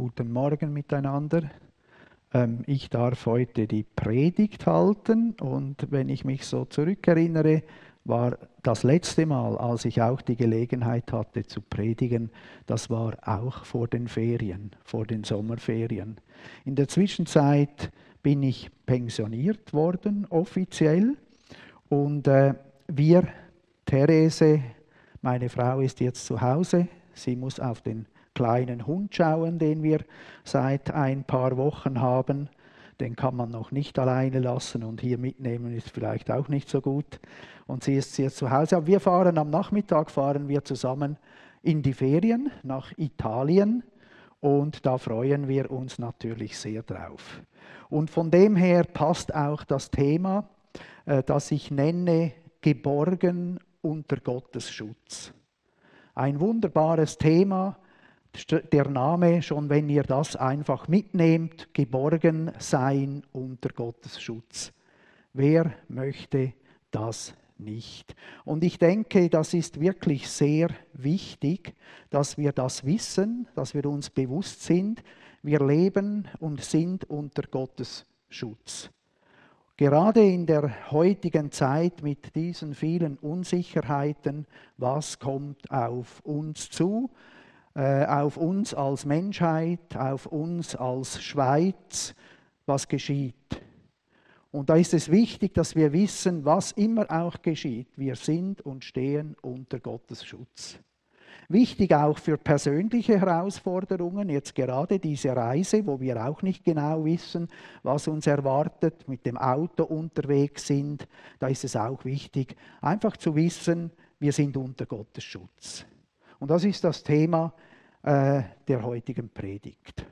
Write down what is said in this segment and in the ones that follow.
Guten Morgen miteinander. Ähm, ich darf heute die Predigt halten und wenn ich mich so zurückerinnere, war das letzte Mal, als ich auch die Gelegenheit hatte zu predigen, das war auch vor den Ferien, vor den Sommerferien. In der Zwischenzeit bin ich pensioniert worden, offiziell. Und äh, wir, Therese, meine Frau ist jetzt zu Hause, sie muss auf den kleinen Hund schauen, den wir seit ein paar Wochen haben. Den kann man noch nicht alleine lassen und hier mitnehmen ist vielleicht auch nicht so gut. Und sie ist jetzt zu Hause. Aber wir fahren am Nachmittag, fahren wir zusammen in die Ferien nach Italien und da freuen wir uns natürlich sehr drauf. Und von dem her passt auch das Thema, äh, das ich nenne, geborgen unter Gottes Schutz. Ein wunderbares Thema, der Name, schon wenn ihr das einfach mitnehmt, geborgen sein unter Gottes Schutz. Wer möchte das nicht? Und ich denke, das ist wirklich sehr wichtig, dass wir das wissen, dass wir uns bewusst sind, wir leben und sind unter Gottes Schutz. Gerade in der heutigen Zeit mit diesen vielen Unsicherheiten, was kommt auf uns zu, auf uns als Menschheit, auf uns als Schweiz, was geschieht. Und da ist es wichtig, dass wir wissen, was immer auch geschieht, wir sind und stehen unter Gottes Schutz. Wichtig auch für persönliche Herausforderungen, jetzt gerade diese Reise, wo wir auch nicht genau wissen, was uns erwartet, mit dem Auto unterwegs sind, da ist es auch wichtig, einfach zu wissen, wir sind unter Gottes Schutz. Und das ist das Thema äh, der heutigen Predigt.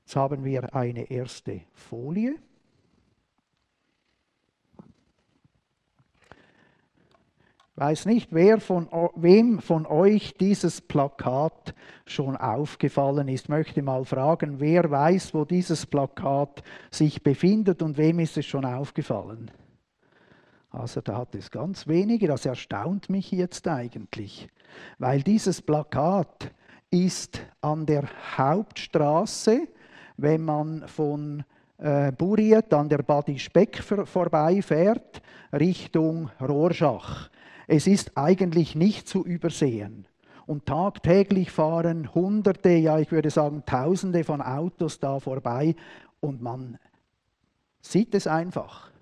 Jetzt haben wir eine erste Folie. Ich weiß nicht, wer von, wem von euch dieses Plakat schon aufgefallen ist. Ich möchte mal fragen, wer weiß, wo dieses Plakat sich befindet und wem ist es schon aufgefallen? Also da hat es ganz wenige, das erstaunt mich jetzt eigentlich, weil dieses Plakat ist an der Hauptstraße, wenn man von äh, Buriet an der Badi Speck vorbeifährt, Richtung Rorschach. Es ist eigentlich nicht zu übersehen. Und tagtäglich fahren Hunderte, ja ich würde sagen Tausende von Autos da vorbei und man sieht es einfach.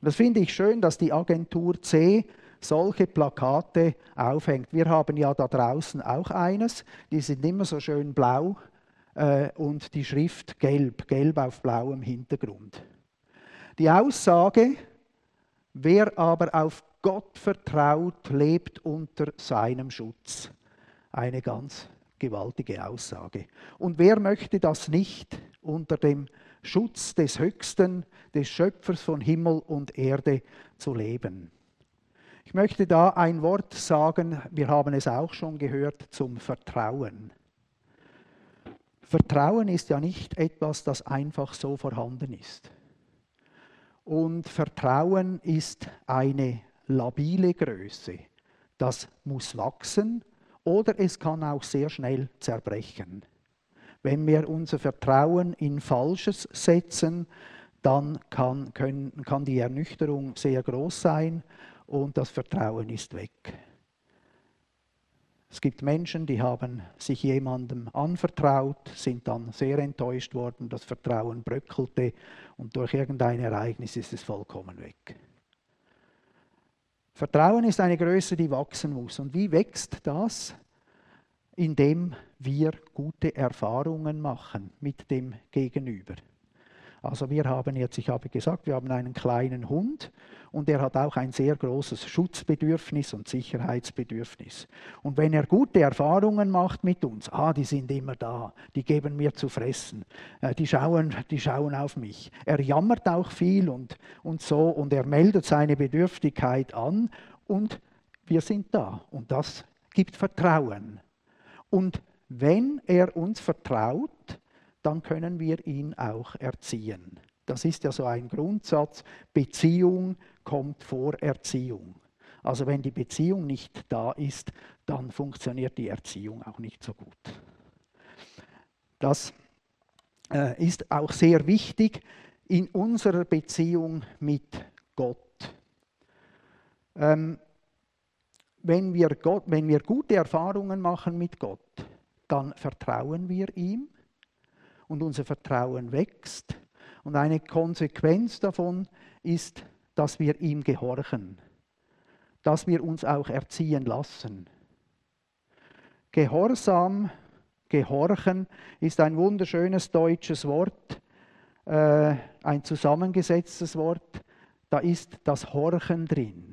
Und das finde ich schön, dass die Agentur C solche Plakate aufhängt. Wir haben ja da draußen auch eines, die sind immer so schön blau äh, und die Schrift gelb, gelb auf blauem Hintergrund. Die Aussage, wer aber auf Gott vertraut, lebt unter seinem Schutz. Eine ganz gewaltige Aussage. Und wer möchte das nicht unter dem Schutz des Höchsten, des Schöpfers von Himmel und Erde zu leben. Ich möchte da ein Wort sagen, wir haben es auch schon gehört, zum Vertrauen. Vertrauen ist ja nicht etwas, das einfach so vorhanden ist. Und Vertrauen ist eine labile Größe. Das muss wachsen oder es kann auch sehr schnell zerbrechen. Wenn wir unser Vertrauen in Falsches setzen, dann kann, können, kann die Ernüchterung sehr groß sein und das Vertrauen ist weg. Es gibt Menschen, die haben sich jemandem anvertraut, sind dann sehr enttäuscht worden, das Vertrauen bröckelte und durch irgendein Ereignis ist es vollkommen weg. Vertrauen ist eine Größe, die wachsen muss. Und wie wächst das? Indem wir gute Erfahrungen machen mit dem Gegenüber. Also wir haben jetzt, ich habe gesagt, wir haben einen kleinen Hund und er hat auch ein sehr großes Schutzbedürfnis und Sicherheitsbedürfnis. Und wenn er gute Erfahrungen macht mit uns, ah, die sind immer da, die geben mir zu fressen, äh, die schauen, die schauen auf mich. Er jammert auch viel und, und so und er meldet seine Bedürftigkeit an und wir sind da und das gibt Vertrauen. Und wenn er uns vertraut, dann können wir ihn auch erziehen. Das ist ja so ein Grundsatz, Beziehung kommt vor Erziehung. Also wenn die Beziehung nicht da ist, dann funktioniert die Erziehung auch nicht so gut. Das äh, ist auch sehr wichtig in unserer Beziehung mit Gott. Ähm, wenn, wir Gott, wenn wir gute Erfahrungen machen mit Gott, dann vertrauen wir ihm und unser Vertrauen wächst. Und eine Konsequenz davon ist, dass wir ihm gehorchen, dass wir uns auch erziehen lassen. Gehorsam, gehorchen ist ein wunderschönes deutsches Wort, äh, ein zusammengesetztes Wort. Da ist das Horchen drin.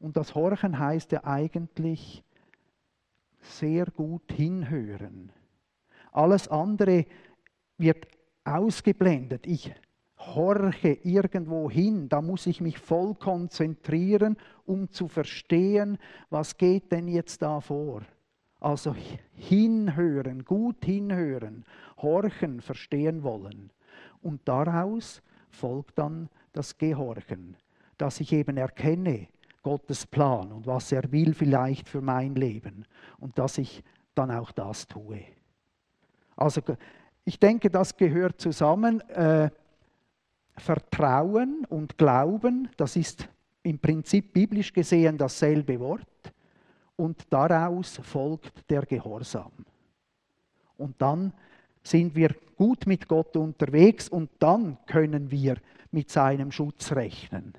Und das Horchen heißt ja eigentlich sehr gut hinhören. Alles andere wird ausgeblendet. Ich horche irgendwo hin, da muss ich mich voll konzentrieren, um zu verstehen, was geht denn jetzt da vor. Also hinhören, gut hinhören, horchen, verstehen wollen. Und daraus folgt dann das Gehorchen, dass ich eben erkenne Gottes Plan und was er will vielleicht für mein Leben und dass ich dann auch das tue. Also ich denke, das gehört zusammen. Äh, Vertrauen und Glauben, das ist im Prinzip biblisch gesehen dasselbe Wort und daraus folgt der Gehorsam. Und dann sind wir gut mit Gott unterwegs und dann können wir mit seinem Schutz rechnen.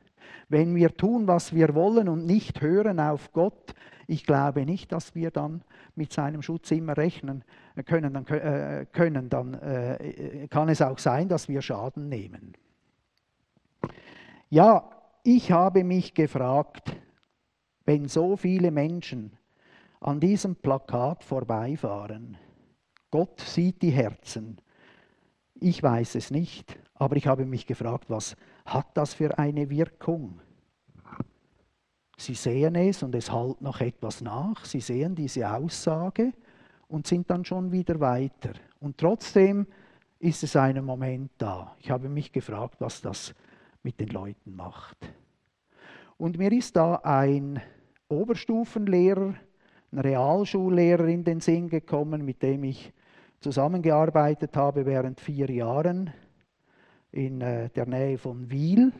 Wenn wir tun, was wir wollen und nicht hören auf Gott, ich glaube nicht, dass wir dann mit seinem Schutz immer rechnen können. Dann, äh, können, dann äh, kann es auch sein, dass wir Schaden nehmen. Ja, ich habe mich gefragt, wenn so viele Menschen an diesem Plakat vorbeifahren, Gott sieht die Herzen. Ich weiß es nicht, aber ich habe mich gefragt, was hat das für eine Wirkung? Sie sehen es und es halt noch etwas nach. Sie sehen diese Aussage und sind dann schon wieder weiter. Und trotzdem ist es einen Moment da. Ich habe mich gefragt, was das mit den Leuten macht. Und mir ist da ein Oberstufenlehrer, ein Realschullehrer in den Sinn gekommen, mit dem ich zusammengearbeitet habe während vier Jahren in äh, der Nähe von Wiel.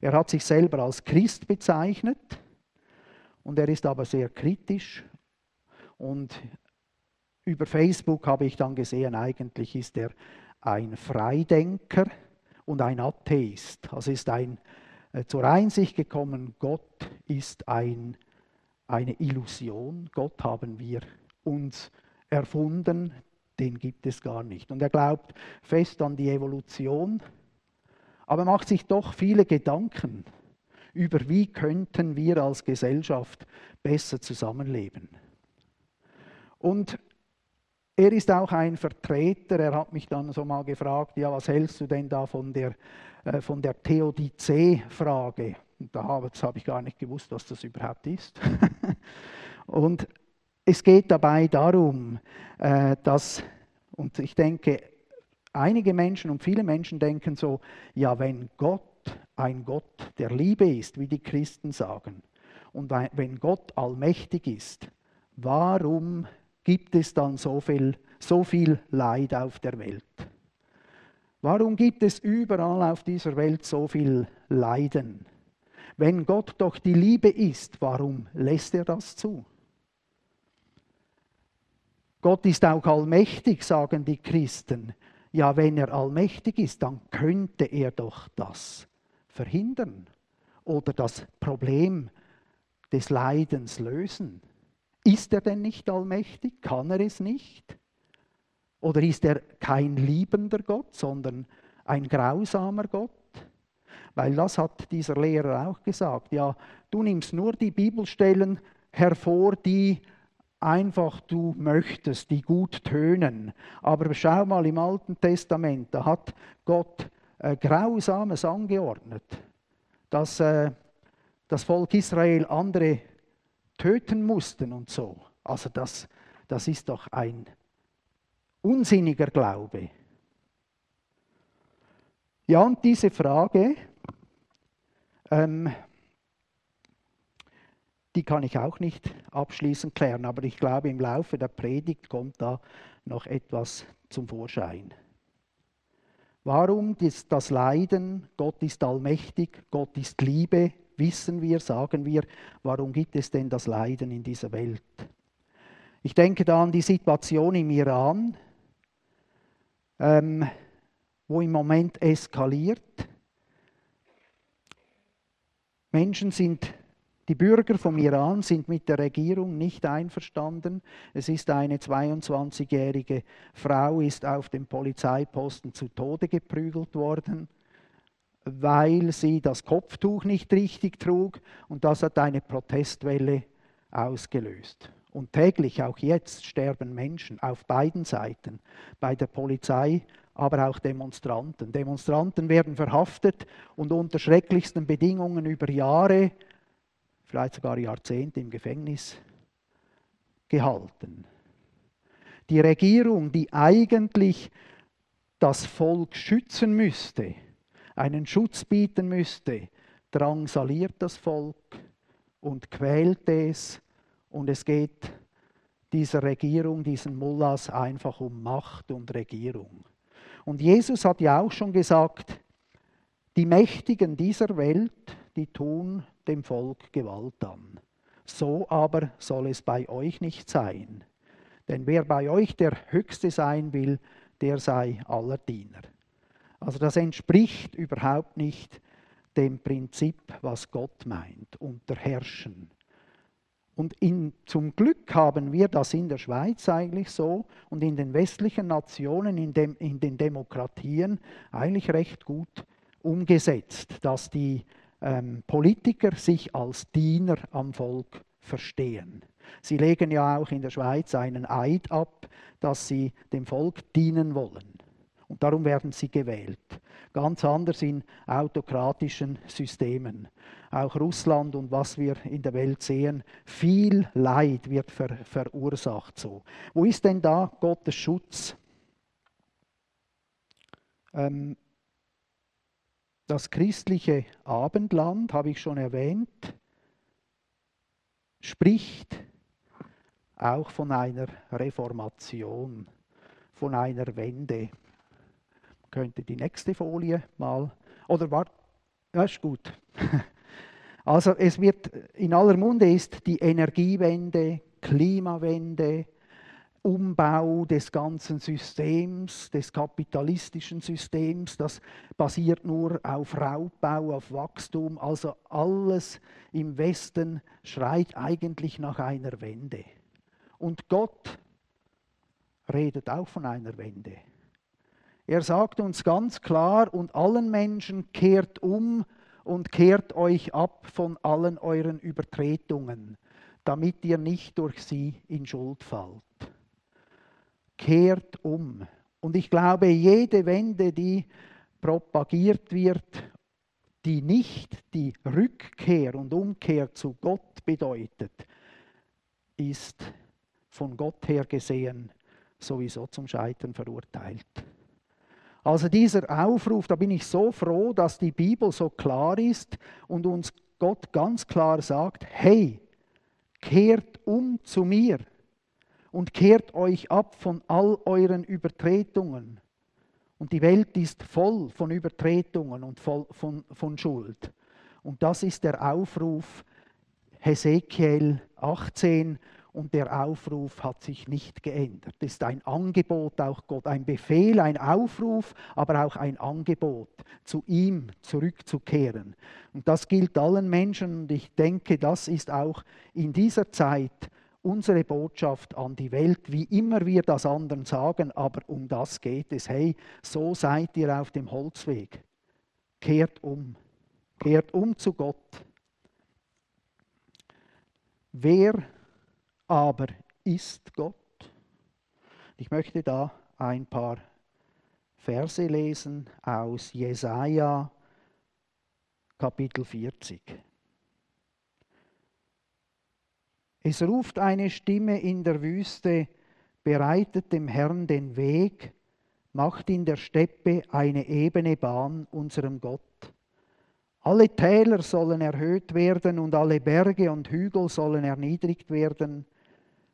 Er hat sich selber als Christ bezeichnet und er ist aber sehr kritisch. Und über Facebook habe ich dann gesehen, eigentlich ist er ein Freidenker und ein Atheist. Also ist ein äh, zur Einsicht gekommen, Gott ist ein, eine Illusion. Gott haben wir uns erfunden, den gibt es gar nicht. Und er glaubt fest an die Evolution, aber macht sich doch viele Gedanken über, wie könnten wir als Gesellschaft besser zusammenleben. Und er ist auch ein Vertreter, er hat mich dann so mal gefragt, ja, was hältst du denn da von der, äh, von der Theodizee-Frage? Da habe ich gar nicht gewusst, was das überhaupt ist. und es geht dabei darum, dass, und ich denke, einige Menschen und viele Menschen denken so, ja, wenn Gott ein Gott der Liebe ist, wie die Christen sagen, und wenn Gott allmächtig ist, warum gibt es dann so viel, so viel Leid auf der Welt? Warum gibt es überall auf dieser Welt so viel Leiden? Wenn Gott doch die Liebe ist, warum lässt er das zu? Gott ist auch allmächtig, sagen die Christen. Ja, wenn er allmächtig ist, dann könnte er doch das verhindern oder das Problem des Leidens lösen. Ist er denn nicht allmächtig? Kann er es nicht? Oder ist er kein liebender Gott, sondern ein grausamer Gott? Weil das hat dieser Lehrer auch gesagt. Ja, du nimmst nur die Bibelstellen hervor, die einfach du möchtest, die gut tönen. Aber schau mal im Alten Testament, da hat Gott äh, Grausames angeordnet, dass äh, das Volk Israel andere töten mussten und so. Also das, das ist doch ein unsinniger Glaube. Ja, und diese Frage, ähm, die kann ich auch nicht abschließend klären, aber ich glaube, im Laufe der Predigt kommt da noch etwas zum Vorschein. Warum das Leiden? Gott ist allmächtig, Gott ist Liebe, wissen wir, sagen wir. Warum gibt es denn das Leiden in dieser Welt? Ich denke da an die Situation im Iran, ähm, wo im Moment eskaliert. Menschen sind die Bürger vom Iran sind mit der Regierung nicht einverstanden. Es ist eine 22-jährige Frau ist auf dem Polizeiposten zu Tode geprügelt worden, weil sie das Kopftuch nicht richtig trug und das hat eine Protestwelle ausgelöst. Und täglich, auch jetzt, sterben Menschen auf beiden Seiten, bei der Polizei, aber auch Demonstranten. Demonstranten werden verhaftet und unter schrecklichsten Bedingungen über Jahre vielleicht sogar Jahrzehnte im Gefängnis gehalten. Die Regierung, die eigentlich das Volk schützen müsste, einen Schutz bieten müsste, drangsaliert das Volk und quält es und es geht dieser Regierung, diesen Mullahs einfach um Macht und Regierung. Und Jesus hat ja auch schon gesagt, die Mächtigen dieser Welt, die tun dem Volk Gewalt an. So aber soll es bei euch nicht sein. Denn wer bei euch der Höchste sein will, der sei aller Diener. Also das entspricht überhaupt nicht dem Prinzip, was Gott meint, unterherrschen. Und in, zum Glück haben wir das in der Schweiz eigentlich so und in den westlichen Nationen, in, dem, in den Demokratien eigentlich recht gut umgesetzt, dass die ähm, Politiker sich als Diener am Volk verstehen. Sie legen ja auch in der Schweiz einen Eid ab, dass sie dem Volk dienen wollen. Und darum werden sie gewählt. Ganz anders in autokratischen Systemen. Auch Russland und was wir in der Welt sehen, viel Leid wird ver verursacht so. Wo ist denn da Gottes Schutz? Ähm, das christliche Abendland, habe ich schon erwähnt, spricht auch von einer Reformation, von einer Wende. Könnte die nächste Folie mal, oder war, ja, ist gut. Also es wird in aller Munde ist die Energiewende, Klimawende, Umbau des ganzen Systems, des kapitalistischen Systems, das basiert nur auf Raubbau, auf Wachstum. Also alles im Westen schreit eigentlich nach einer Wende. Und Gott redet auch von einer Wende. Er sagt uns ganz klar, und allen Menschen kehrt um und kehrt euch ab von allen euren Übertretungen, damit ihr nicht durch sie in Schuld fallt kehrt um. Und ich glaube, jede Wende, die propagiert wird, die nicht die Rückkehr und Umkehr zu Gott bedeutet, ist von Gott her gesehen sowieso zum Scheitern verurteilt. Also dieser Aufruf, da bin ich so froh, dass die Bibel so klar ist und uns Gott ganz klar sagt, hey, kehrt um zu mir und kehrt euch ab von all euren Übertretungen. Und die Welt ist voll von Übertretungen und voll von, von Schuld. Und das ist der Aufruf Hesekiel 18 und der Aufruf hat sich nicht geändert. Das ist ein Angebot auch Gott, ein Befehl, ein Aufruf, aber auch ein Angebot, zu ihm zurückzukehren. Und das gilt allen Menschen und ich denke, das ist auch in dieser Zeit unsere Botschaft an die Welt, wie immer wir das anderen sagen, aber um das geht es. Hey, so seid ihr auf dem Holzweg. Kehrt um. Kehrt um zu Gott. Wer aber ist Gott? Ich möchte da ein paar Verse lesen aus Jesaja Kapitel 40. Es ruft eine Stimme in der Wüste, bereitet dem Herrn den Weg, macht in der Steppe eine ebene Bahn unserem Gott. Alle Täler sollen erhöht werden und alle Berge und Hügel sollen erniedrigt werden.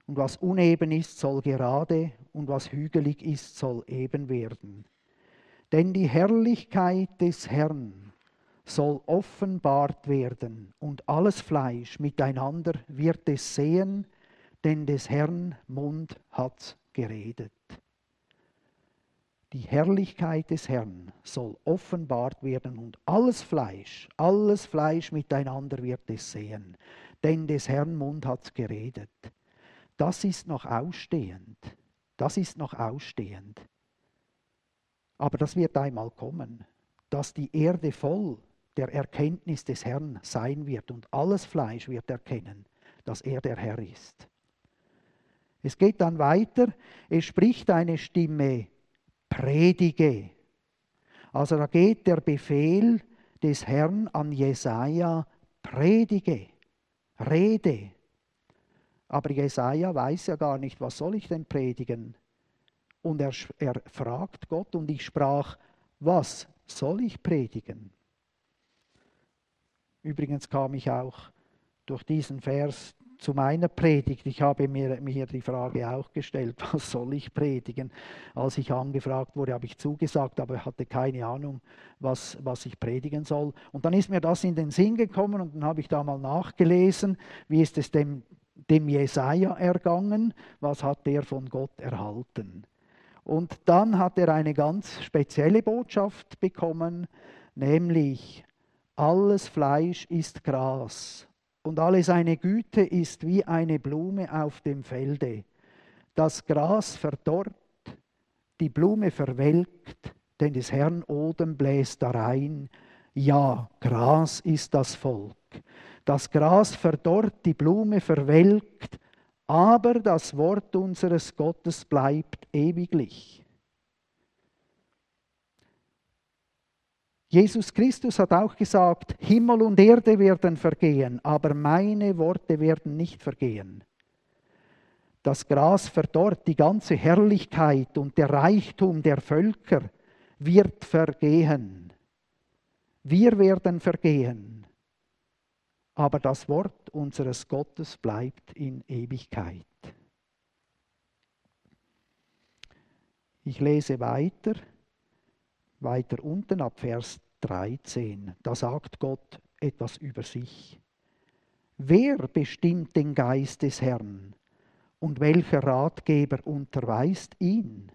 Und was uneben ist, soll gerade, und was hügelig ist, soll eben werden. Denn die Herrlichkeit des Herrn soll offenbart werden, und alles Fleisch miteinander wird es sehen, denn des Herrn Mund hat geredet. Die Herrlichkeit des Herrn soll offenbart werden und alles Fleisch, alles Fleisch miteinander wird es sehen, denn des Herrn Mund hat geredet. Das ist noch ausstehend. Das ist noch ausstehend. Aber das wird einmal kommen, dass die Erde voll der Erkenntnis des Herrn sein wird und alles Fleisch wird erkennen, dass er der Herr ist. Es geht dann weiter, es spricht eine Stimme, predige. Also da geht der Befehl des Herrn an Jesaja, predige, rede. Aber Jesaja weiß ja gar nicht, was soll ich denn predigen? Und er, er fragt Gott und ich sprach, was soll ich predigen? Übrigens kam ich auch durch diesen Vers zu meiner Predigt. Ich habe mir, mir die Frage auch gestellt, was soll ich predigen? Als ich angefragt wurde, habe ich zugesagt, aber hatte keine Ahnung, was, was ich predigen soll. Und dann ist mir das in den Sinn gekommen und dann habe ich da mal nachgelesen, wie ist es dem, dem Jesaja ergangen, was hat er von Gott erhalten. Und dann hat er eine ganz spezielle Botschaft bekommen, nämlich alles Fleisch ist Gras und alle seine Güte ist wie eine Blume auf dem Felde. Das Gras verdorrt, die Blume verwelkt, denn des Herrn Odem bläst darein. Ja, Gras ist das Volk. Das Gras verdorrt, die Blume verwelkt, aber das Wort unseres Gottes bleibt ewiglich. Jesus Christus hat auch gesagt, Himmel und Erde werden vergehen, aber meine Worte werden nicht vergehen. Das Gras verdorrt, die ganze Herrlichkeit und der Reichtum der Völker wird vergehen. Wir werden vergehen, aber das Wort unseres Gottes bleibt in Ewigkeit. Ich lese weiter, weiter unten ab Vers 13. Da sagt Gott etwas über sich. Wer bestimmt den Geist des Herrn und welcher Ratgeber unterweist ihn?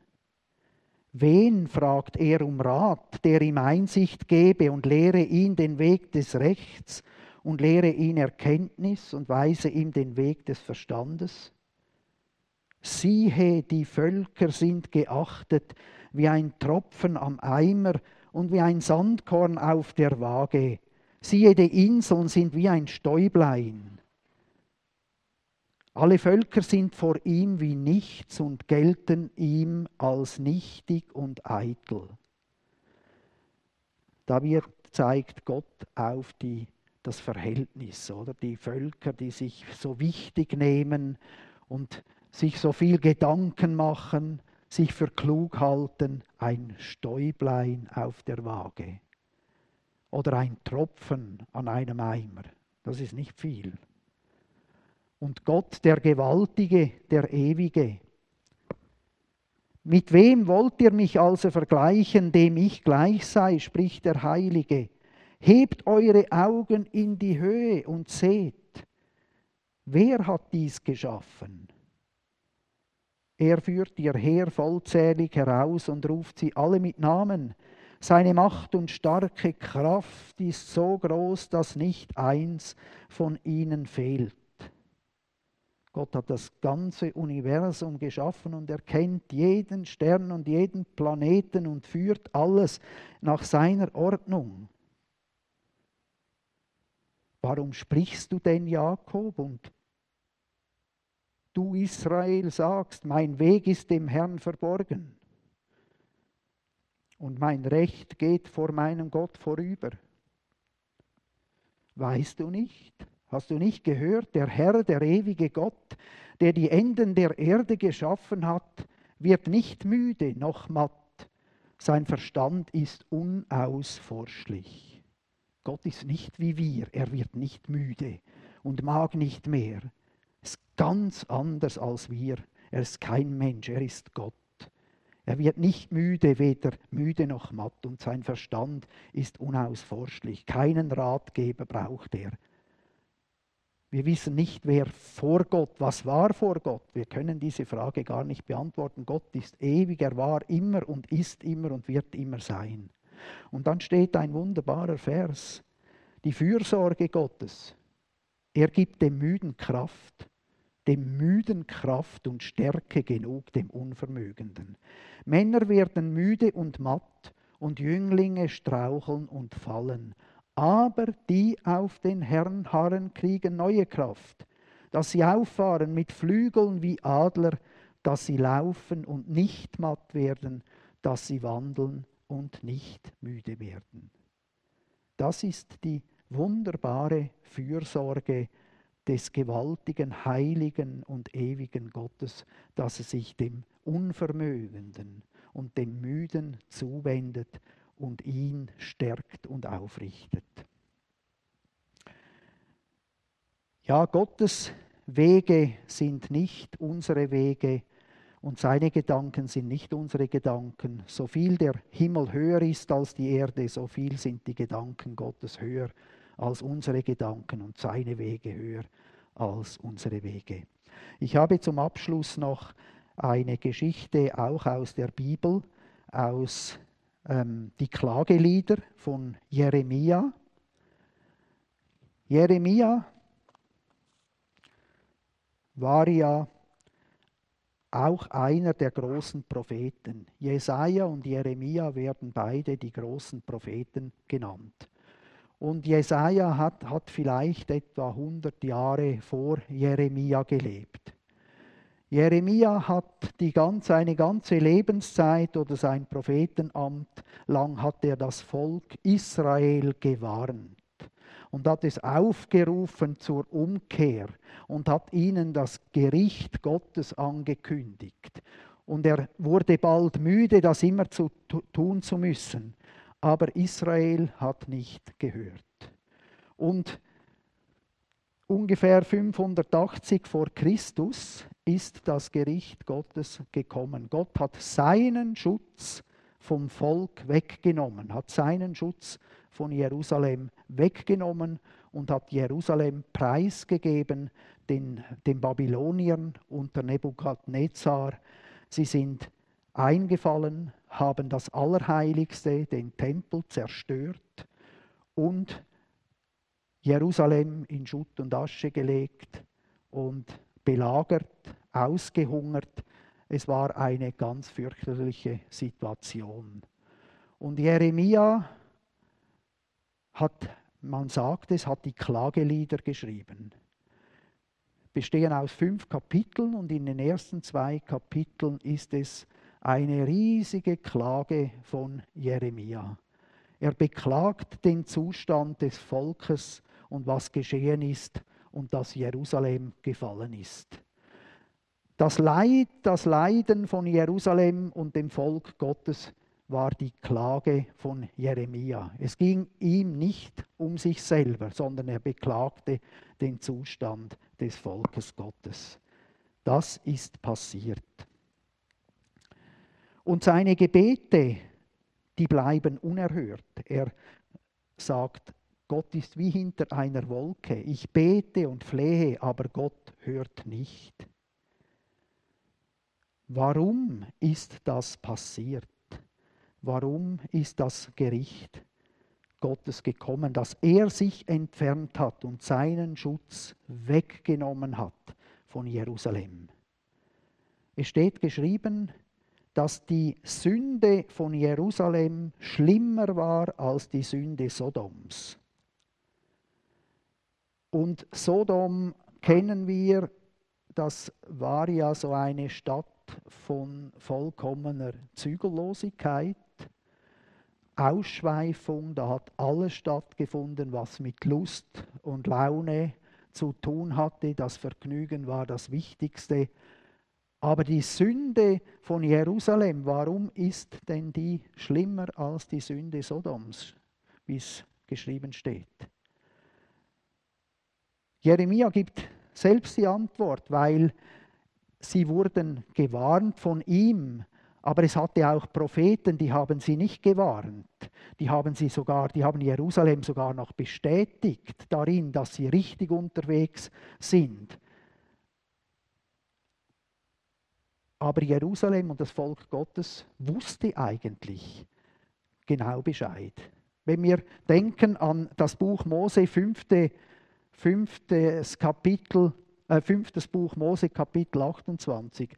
Wen fragt er um Rat, der ihm Einsicht gebe und lehre ihn den Weg des Rechts und lehre ihn Erkenntnis und weise ihm den Weg des Verstandes? Siehe, die Völker sind geachtet wie ein Tropfen am Eimer und wie ein Sandkorn auf der Waage. Siehe, die Inseln sind wie ein Stäublein. Alle Völker sind vor ihm wie nichts und gelten ihm als nichtig und eitel. Da wird, zeigt Gott auf die, das Verhältnis, oder? Die Völker, die sich so wichtig nehmen und sich so viel Gedanken machen, sich für klug halten, ein Stäublein auf der Waage oder ein Tropfen an einem Eimer. Das ist nicht viel. Und Gott, der Gewaltige, der Ewige. Mit wem wollt ihr mich also vergleichen, dem ich gleich sei, spricht der Heilige. Hebt eure Augen in die Höhe und seht, wer hat dies geschaffen? Er führt ihr Heer vollzählig heraus und ruft sie alle mit Namen. Seine Macht und starke Kraft ist so groß, dass nicht eins von ihnen fehlt. Gott hat das ganze Universum geschaffen und er kennt jeden Stern und jeden Planeten und führt alles nach seiner Ordnung. Warum sprichst du denn, Jakob, und du Israel sagst, mein Weg ist dem Herrn verborgen und mein Recht geht vor meinem Gott vorüber. Weißt du nicht? Hast du nicht gehört, der Herr, der ewige Gott, der die Enden der Erde geschaffen hat, wird nicht müde noch matt. Sein Verstand ist unausforschlich. Gott ist nicht wie wir, er wird nicht müde und mag nicht mehr. Ist ganz anders als wir. Er ist kein Mensch, er ist Gott. Er wird nicht müde, weder müde noch matt, und sein Verstand ist unausforschlich. Keinen Ratgeber braucht er. Wir wissen nicht, wer vor Gott, was war vor Gott. Wir können diese Frage gar nicht beantworten. Gott ist ewig, er war immer und ist immer und wird immer sein. Und dann steht ein wunderbarer Vers, die Fürsorge Gottes. Er gibt dem Müden Kraft, dem Müden Kraft und Stärke genug dem Unvermögenden. Männer werden müde und matt und Jünglinge straucheln und fallen. Aber die auf den Herrn harren, kriegen neue Kraft, dass sie auffahren mit Flügeln wie Adler, dass sie laufen und nicht matt werden, dass sie wandeln und nicht müde werden. Das ist die wunderbare Fürsorge des gewaltigen, heiligen und ewigen Gottes, dass er sich dem Unvermögenden und dem Müden zuwendet und ihn stärkt und aufrichtet. Ja, Gottes Wege sind nicht unsere Wege, und seine Gedanken sind nicht unsere Gedanken. So viel der Himmel höher ist als die Erde, so viel sind die Gedanken Gottes höher als unsere Gedanken und seine Wege höher als unsere Wege. Ich habe zum Abschluss noch eine Geschichte auch aus der Bibel, aus ähm, die Klagelieder von Jeremia. Jeremia war ja auch einer der großen Propheten. Jesaja und Jeremia werden beide die großen Propheten genannt. Und Jesaja hat, hat vielleicht etwa 100 Jahre vor Jeremia gelebt. Jeremia hat die ganze, eine ganze Lebenszeit oder sein Prophetenamt lang hat er das Volk Israel gewarnt und hat es aufgerufen zur Umkehr und hat ihnen das Gericht Gottes angekündigt. Und er wurde bald müde, das immer zu tun zu müssen. Aber Israel hat nicht gehört. Und ungefähr 580 vor Christus ist das Gericht Gottes gekommen. Gott hat seinen Schutz vom Volk weggenommen, hat seinen Schutz von Jerusalem weggenommen und hat Jerusalem preisgegeben den, den Babyloniern unter Nebukadnezar. Sie sind eingefallen, haben das Allerheiligste, den Tempel zerstört und Jerusalem in Schutt und Asche gelegt und belagert, ausgehungert. Es war eine ganz fürchterliche Situation. Und Jeremia hat, man sagt es, hat die Klagelieder geschrieben. Bestehen aus fünf Kapiteln und in den ersten zwei Kapiteln ist es eine riesige Klage von Jeremia. Er beklagt den Zustand des Volkes und was geschehen ist und dass Jerusalem gefallen ist. Das Leid, das Leiden von Jerusalem und dem Volk Gottes war die Klage von Jeremia. Es ging ihm nicht um sich selber, sondern er beklagte den Zustand des Volkes Gottes. Das ist passiert. Und seine Gebete, die bleiben unerhört. Er sagt, Gott ist wie hinter einer Wolke. Ich bete und flehe, aber Gott hört nicht. Warum ist das passiert? Warum ist das Gericht Gottes gekommen, dass er sich entfernt hat und seinen Schutz weggenommen hat von Jerusalem? Es steht geschrieben, dass die Sünde von Jerusalem schlimmer war als die Sünde Sodoms. Und Sodom kennen wir, das war ja so eine Stadt von vollkommener Zügellosigkeit. Ausschweifung, da hat alles stattgefunden, was mit Lust und Laune zu tun hatte. Das Vergnügen war das Wichtigste. Aber die Sünde von Jerusalem, warum ist denn die schlimmer als die Sünde Sodoms? Bis geschrieben steht. Jeremia gibt selbst die Antwort, weil sie wurden gewarnt von ihm, aber es hatte auch Propheten, die haben sie nicht gewarnt. Die haben sie sogar, die haben Jerusalem sogar noch bestätigt darin, dass sie richtig unterwegs sind. Aber Jerusalem und das Volk Gottes wusste eigentlich genau Bescheid. Wenn wir denken an das Buch Mose, fünfte, fünftes Kapitel, äh, fünftes Buch Mose, Kapitel 28,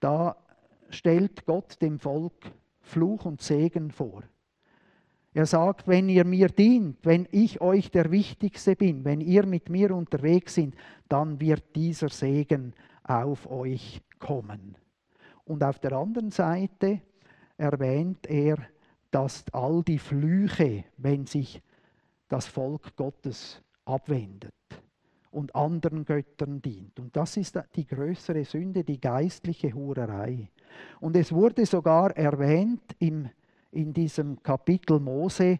da stellt Gott dem Volk Fluch und Segen vor. Er sagt, wenn ihr mir dient, wenn ich euch der Wichtigste bin, wenn ihr mit mir unterwegs sind, dann wird dieser Segen auf euch kommen. Und auf der anderen Seite erwähnt er, dass all die Flüche, wenn sich das Volk Gottes abwendet und anderen Göttern dient. Und das ist die größere Sünde, die geistliche Hurerei. Und es wurde sogar erwähnt im, in diesem Kapitel Mose,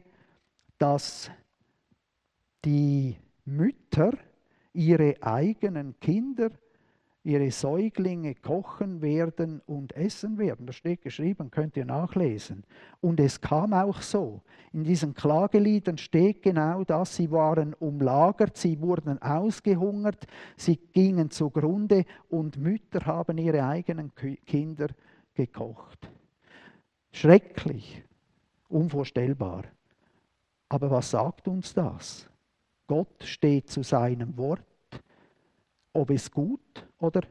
dass die Mütter ihre eigenen Kinder ihre Säuglinge kochen werden und essen werden. Das steht geschrieben, könnt ihr nachlesen. Und es kam auch so. In diesen Klageliedern steht genau das. Sie waren umlagert, sie wurden ausgehungert, sie gingen zugrunde und Mütter haben ihre eigenen Kinder gekocht. Schrecklich, unvorstellbar. Aber was sagt uns das? Gott steht zu seinem Wort ob es gut oder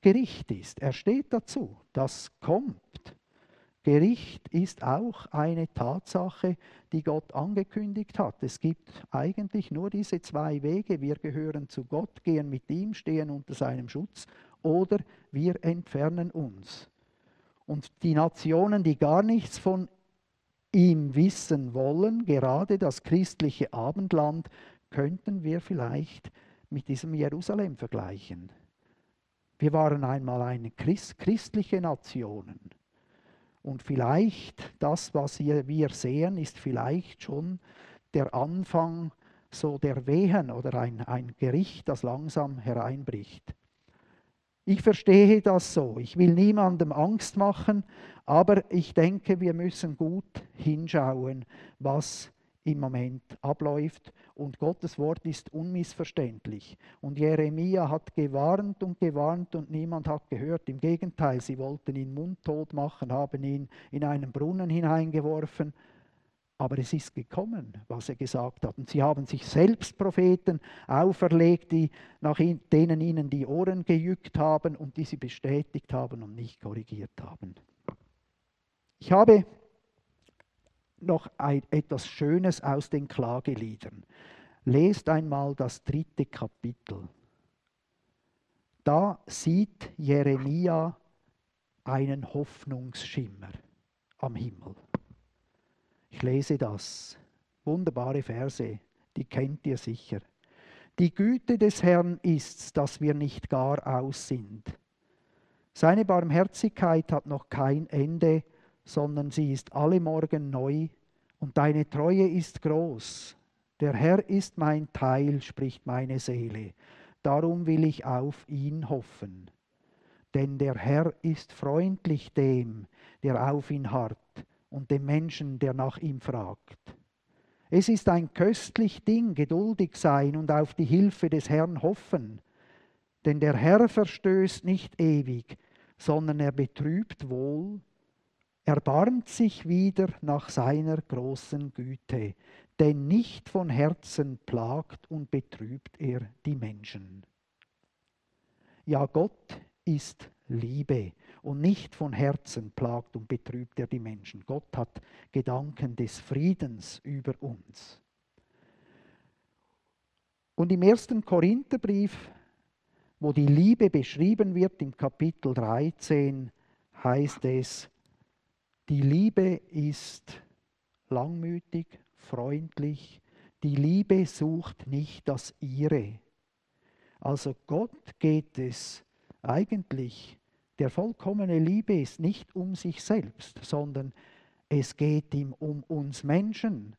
Gericht ist. Er steht dazu, das kommt. Gericht ist auch eine Tatsache, die Gott angekündigt hat. Es gibt eigentlich nur diese zwei Wege. Wir gehören zu Gott, gehen mit ihm, stehen unter seinem Schutz oder wir entfernen uns. Und die Nationen, die gar nichts von ihm wissen wollen, gerade das christliche Abendland, könnten wir vielleicht mit diesem Jerusalem vergleichen. Wir waren einmal eine Christ, christliche Nation. Und vielleicht das, was wir sehen, ist vielleicht schon der Anfang so der Wehen oder ein, ein Gericht, das langsam hereinbricht. Ich verstehe das so. Ich will niemandem Angst machen, aber ich denke, wir müssen gut hinschauen, was im Moment abläuft. Und Gottes Wort ist unmissverständlich. Und Jeremia hat gewarnt und gewarnt und niemand hat gehört. Im Gegenteil, sie wollten ihn mundtot machen, haben ihn in einen Brunnen hineingeworfen. Aber es ist gekommen, was er gesagt hat. Und sie haben sich selbst Propheten auferlegt, die nach denen ihnen die Ohren gejückt haben und die sie bestätigt haben und nicht korrigiert haben. Ich habe noch ein, etwas Schönes aus den Klageliedern. Lest einmal das dritte Kapitel. Da sieht Jeremia einen Hoffnungsschimmer am Himmel. Ich lese das. Wunderbare Verse, die kennt ihr sicher. Die Güte des Herrn ist's, dass wir nicht gar aus sind. Seine Barmherzigkeit hat noch kein Ende, sondern sie ist alle Morgen neu und deine Treue ist groß. Der Herr ist mein Teil, spricht meine Seele. Darum will ich auf ihn hoffen. Denn der Herr ist freundlich dem, der auf ihn harrt, und dem Menschen, der nach ihm fragt. Es ist ein köstlich Ding, geduldig sein und auf die Hilfe des Herrn hoffen. Denn der Herr verstößt nicht ewig, sondern er betrübt wohl erbarmt sich wieder nach seiner großen Güte, denn nicht von Herzen plagt und betrübt er die Menschen. Ja, Gott ist Liebe und nicht von Herzen plagt und betrübt er die Menschen. Gott hat Gedanken des Friedens über uns. Und im ersten Korintherbrief, wo die Liebe beschrieben wird, im Kapitel 13, heißt es, die Liebe ist langmütig, freundlich. Die Liebe sucht nicht das ihre. Also Gott geht es eigentlich, der vollkommene Liebe ist nicht um sich selbst, sondern es geht ihm um uns Menschen.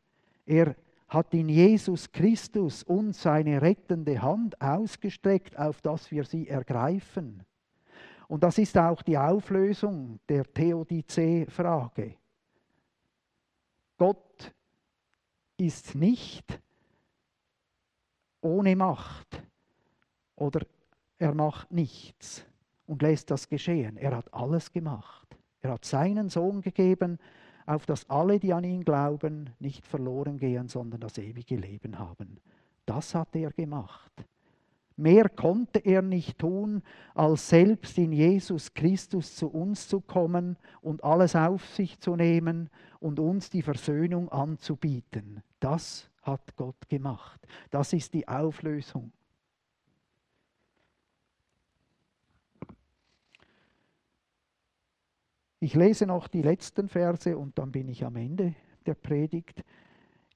Er hat in Jesus Christus uns seine rettende Hand ausgestreckt, auf dass wir sie ergreifen. Und das ist auch die Auflösung der Theodizee-Frage. Gott ist nicht ohne Macht oder er macht nichts und lässt das geschehen. Er hat alles gemacht. Er hat seinen Sohn gegeben, auf dass alle, die an ihn glauben, nicht verloren gehen, sondern das ewige Leben haben. Das hat er gemacht. Mehr konnte er nicht tun, als selbst in Jesus Christus zu uns zu kommen und alles auf sich zu nehmen und uns die Versöhnung anzubieten. Das hat Gott gemacht. Das ist die Auflösung. Ich lese noch die letzten Verse und dann bin ich am Ende der Predigt.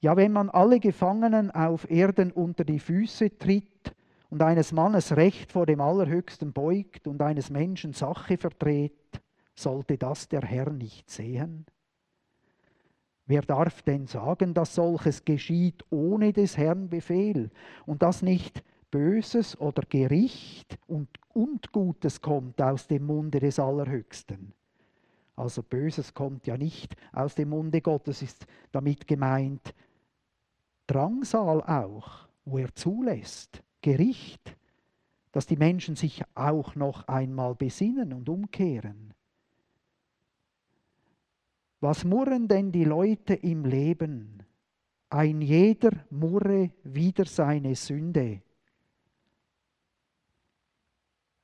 Ja, wenn man alle Gefangenen auf Erden unter die Füße tritt und eines Mannes Recht vor dem Allerhöchsten beugt und eines Menschen Sache verdreht, sollte das der Herr nicht sehen? Wer darf denn sagen, dass solches geschieht ohne des Herrn Befehl und dass nicht Böses oder Gericht und, und Gutes kommt aus dem Munde des Allerhöchsten? Also Böses kommt ja nicht aus dem Munde Gottes, ist damit gemeint Drangsal auch, wo er zulässt, Gericht, dass die Menschen sich auch noch einmal besinnen und umkehren. Was murren denn die Leute im Leben? Ein jeder murre wieder seine Sünde.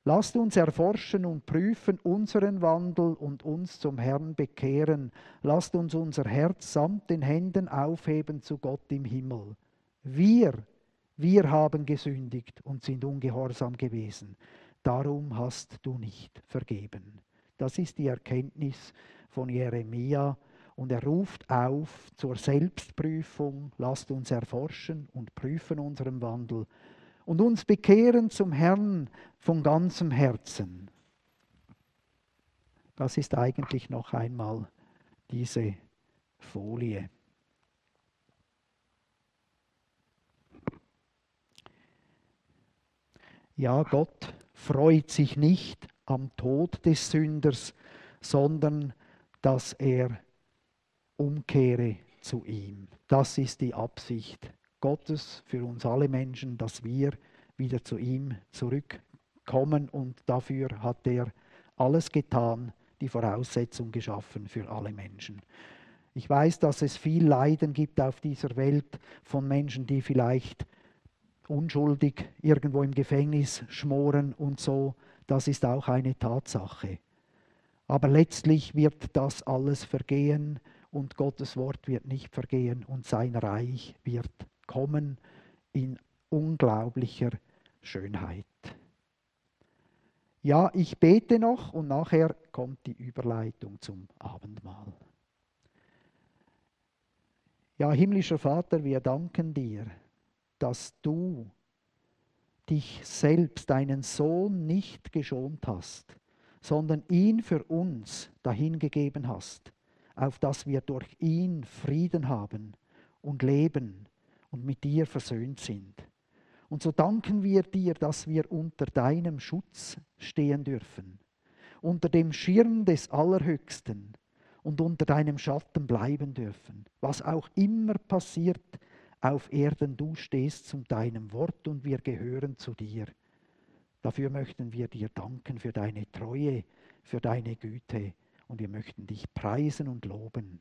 Lasst uns erforschen und prüfen unseren Wandel und uns zum Herrn bekehren. Lasst uns unser Herz samt den Händen aufheben zu Gott im Himmel. Wir, wir haben gesündigt und sind ungehorsam gewesen. Darum hast du nicht vergeben. Das ist die Erkenntnis von Jeremia. Und er ruft auf zur Selbstprüfung. Lasst uns erforschen und prüfen unseren Wandel und uns bekehren zum Herrn von ganzem Herzen. Das ist eigentlich noch einmal diese Folie. Ja, Gott freut sich nicht am Tod des Sünders, sondern dass er umkehre zu ihm. Das ist die Absicht Gottes für uns alle Menschen, dass wir wieder zu ihm zurückkommen und dafür hat er alles getan, die Voraussetzung geschaffen für alle Menschen. Ich weiß, dass es viel Leiden gibt auf dieser Welt von Menschen, die vielleicht unschuldig irgendwo im Gefängnis schmoren und so. Das ist auch eine Tatsache. Aber letztlich wird das alles vergehen und Gottes Wort wird nicht vergehen und sein Reich wird kommen in unglaublicher Schönheit. Ja, ich bete noch und nachher kommt die Überleitung zum Abendmahl. Ja, himmlischer Vater, wir danken dir, dass du dich selbst, deinen Sohn, nicht geschont hast, sondern ihn für uns dahingegeben hast, auf dass wir durch ihn Frieden haben und leben und mit dir versöhnt sind. Und so danken wir dir, dass wir unter deinem Schutz stehen dürfen, unter dem Schirm des Allerhöchsten und unter deinem Schatten bleiben dürfen. Was auch immer passiert auf Erden, du stehst zu deinem Wort und wir gehören zu dir. Dafür möchten wir dir danken für deine Treue, für deine Güte und wir möchten dich preisen und loben.